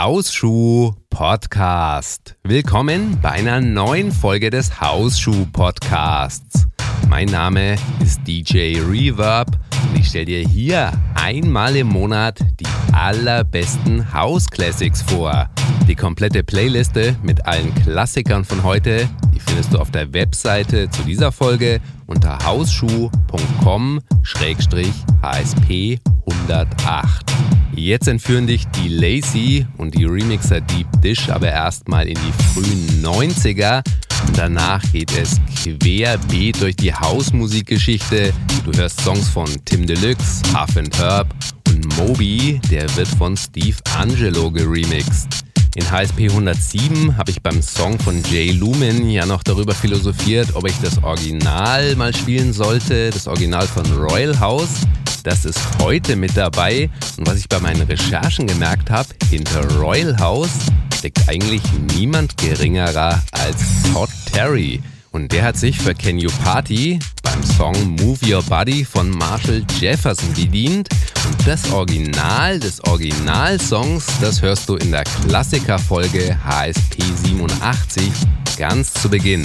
Hausschuh Podcast. Willkommen bei einer neuen Folge des Hausschuh Podcasts. Mein Name ist DJ Reverb und ich stelle dir hier einmal im Monat die allerbesten House Classics vor. Die komplette Playliste mit allen Klassikern von heute, die findest du auf der Webseite zu dieser Folge unter hausschuh.com-hsp 108. Jetzt entführen dich die Lazy und die Remixer Deep Dish aber erstmal in die frühen 90er und danach geht es querbeet durch die Hausmusikgeschichte. Du hörst Songs von Tim Deluxe, Huff and Herb und Moby, der wird von Steve Angelo geremixed. In HSP 107 habe ich beim Song von Jay Lumen ja noch darüber philosophiert, ob ich das Original mal spielen sollte, das Original von Royal House. Das ist heute mit dabei. Und was ich bei meinen Recherchen gemerkt habe, hinter Royal House steckt eigentlich niemand geringerer als Todd Terry. Und der hat sich für Can You Party beim Song Move Your Body von Marshall Jefferson bedient. Und das Original des Originalsongs, das hörst du in der Klassikerfolge HSP 87 ganz zu Beginn.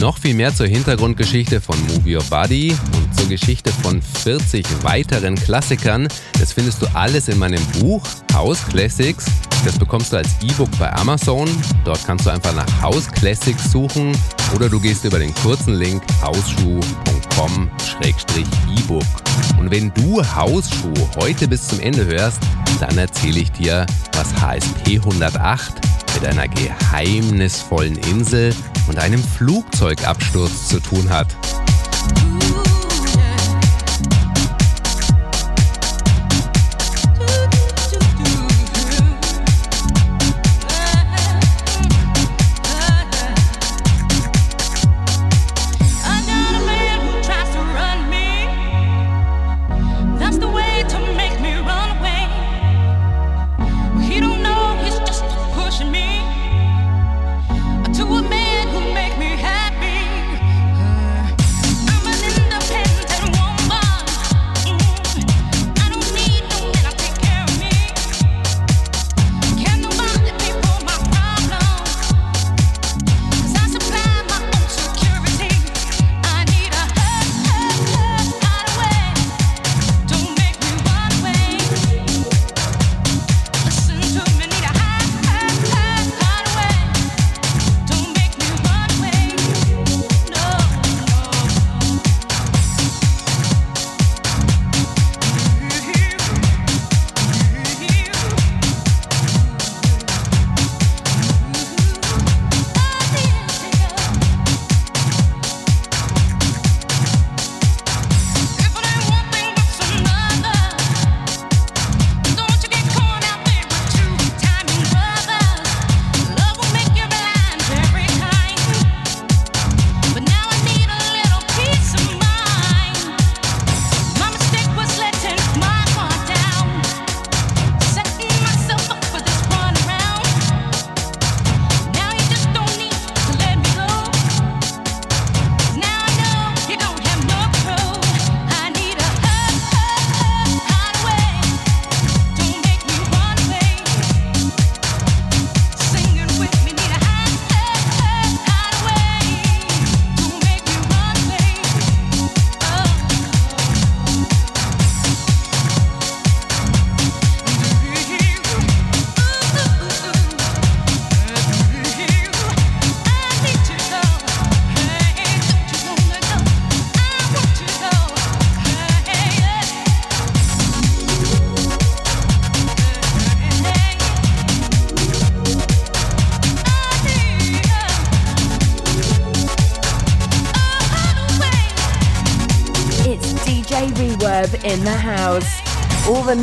Noch viel mehr zur Hintergrundgeschichte von Move Your Body und zur Geschichte von 40 weiteren Klassikern, das findest du alles in meinem Buch House Classics. Das bekommst du als E-Book bei Amazon. Dort kannst du einfach nach House Classics suchen oder du gehst über den kurzen Link hausschuh.com-ebook. Und wenn du Hausschuh heute bis zum Ende hörst, dann erzähle ich dir, was HSP 108 mit einer geheimnisvollen Insel und einem Flugzeugabsturz zu tun hat.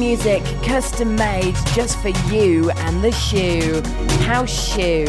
Music custom made just for you and the shoe. House Shoe.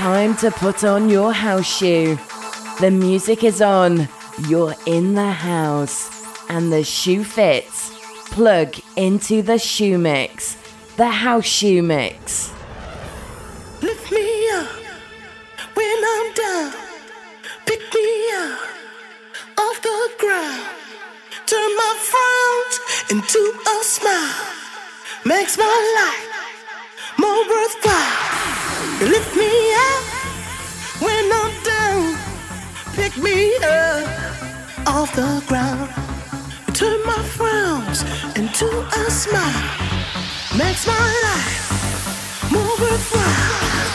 Time. To put on your house shoe. The music is on. You're in the house. And the shoe fits. Plug into the shoe mix. The house shoe mix. Lift me up when I'm down. Pick me up off the ground. Turn my frowns into a smile. Makes my life more worthwhile. Lift me up when I'm down. Pick me up off the ground. Turn my frowns into a smile. Makes my life more worthwhile.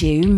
House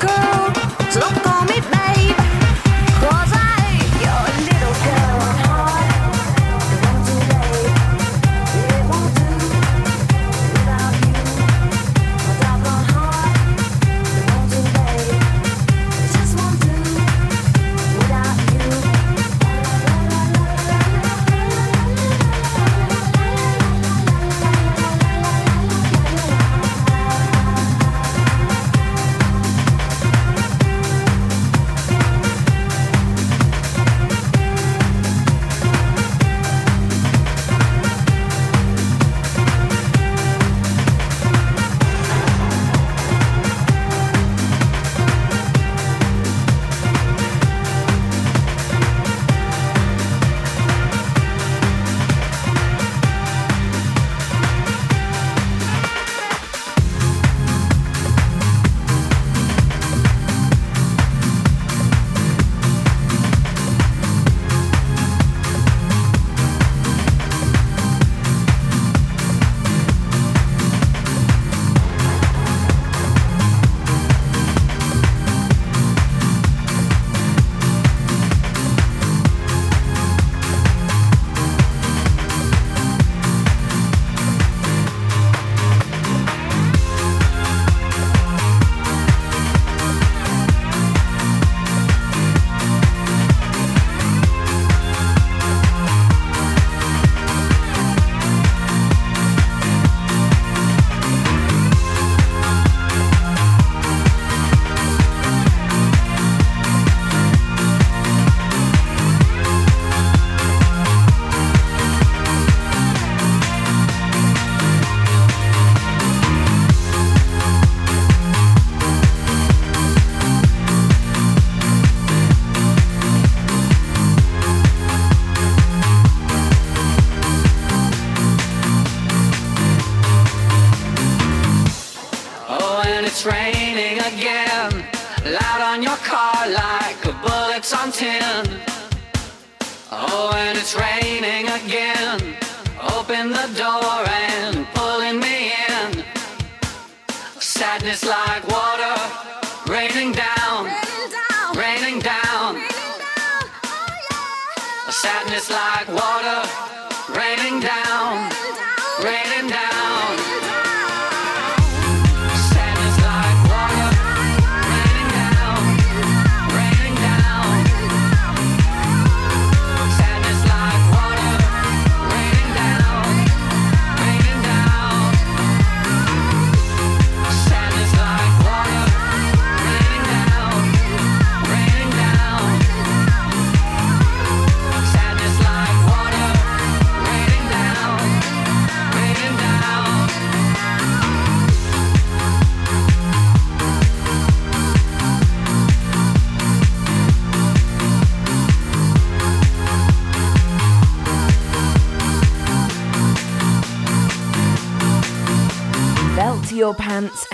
girl. So don't go. Again. Open the door and pulling me in. Sadness like water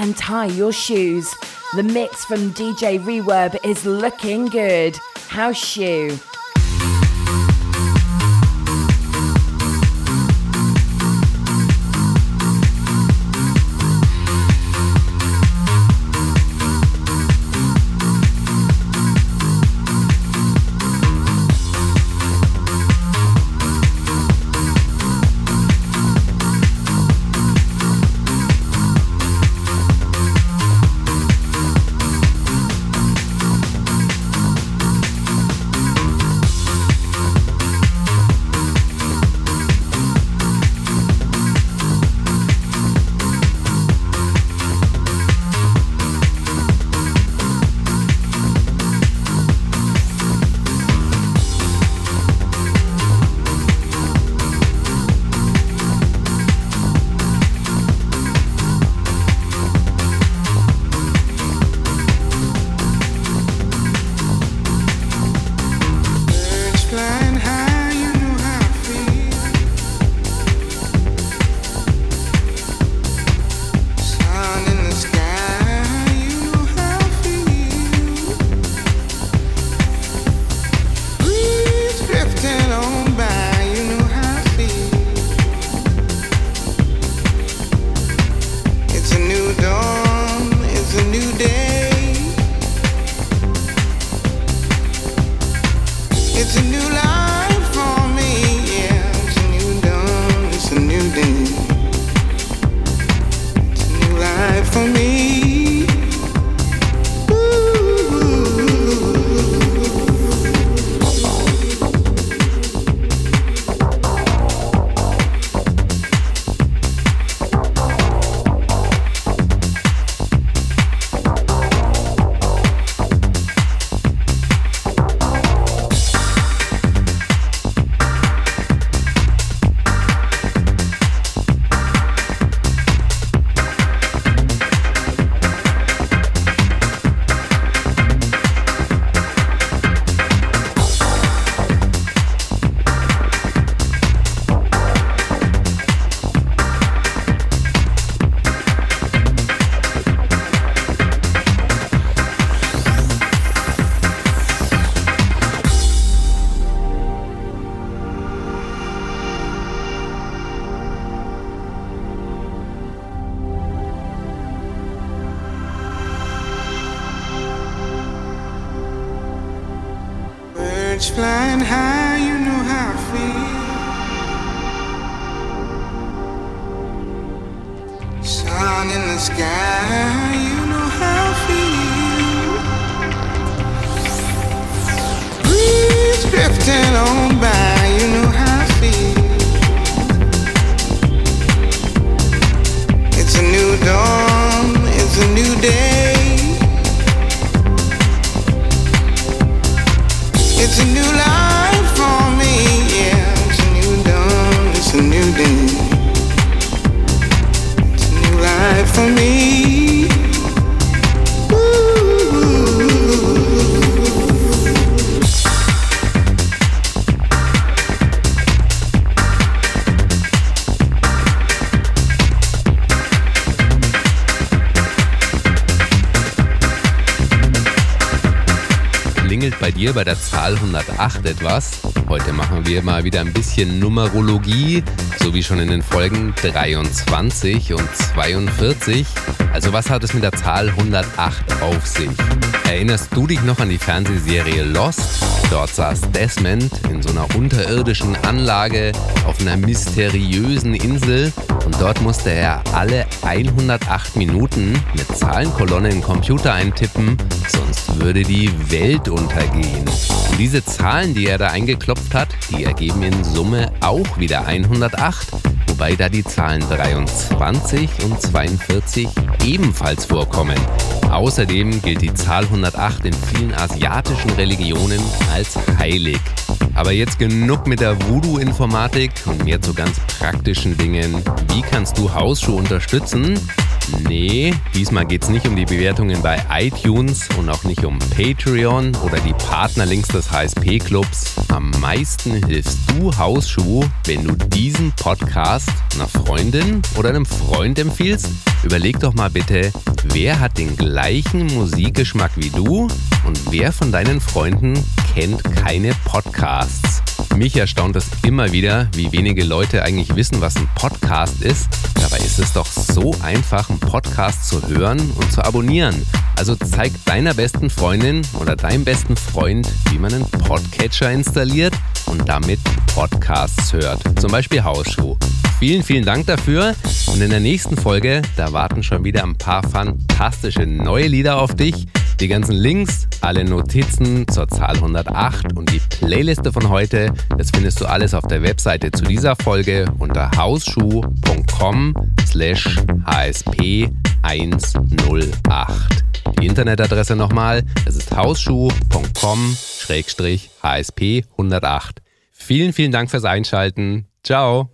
and tie your shoes. The mix from DJ Reverb is looking good. House shoe. Bei der Zahl 108 etwas? Heute machen wir mal wieder ein bisschen Numerologie, so wie schon in den Folgen 23 und 42. Also was hat es mit der Zahl 108 auf sich? Erinnerst du dich noch an die Fernsehserie Lost? Dort saß Desmond in so einer unterirdischen Anlage auf einer mysteriösen Insel und dort musste er alle 108 Minuten mit Zahlenkolonne in Computer eintippen, sonst würde die Welt untergehen. Und diese Zahlen, die er da eingeklopft hat, die ergeben in Summe auch wieder 108, wobei da die Zahlen 23 und 42 ebenfalls vorkommen. Außerdem gilt die Zahl 108 in vielen asiatischen Religionen als heilig. Aber jetzt genug mit der Voodoo-Informatik und mehr zu ganz praktischen Dingen. Wie kannst du Hausschuh unterstützen? Nee, diesmal geht es nicht um die Bewertungen bei iTunes und auch nicht um Patreon oder die Partnerlinks des HSP-Clubs. Am meisten hilfst du Hausschuh, wenn du diesen Podcast einer Freundin oder einem Freund empfiehlst. Überleg doch mal bitte, wer hat den gleichen Musikgeschmack wie du und wer von deinen Freunden kennt keine Podcasts? Mich erstaunt es immer wieder, wie wenige Leute eigentlich wissen, was ein Podcast ist. Dabei ist es doch so einfach, einen Podcast zu hören und zu abonnieren. Also zeig deiner besten Freundin oder deinem besten Freund, wie man einen Podcatcher installiert und damit Podcasts hört. Zum Beispiel Hausschuh. Vielen, vielen Dank dafür. Und in der nächsten Folge, da warten schon wieder ein paar fantastische neue Lieder auf dich. Die ganzen Links, alle Notizen zur Zahl 108 und die Playliste von heute, das findest du alles auf der Webseite zu dieser Folge unter hausschuh.com slash hsp 108. Die Internetadresse nochmal, es ist hausschuh.com hsp 108. Vielen, vielen Dank fürs Einschalten. Ciao.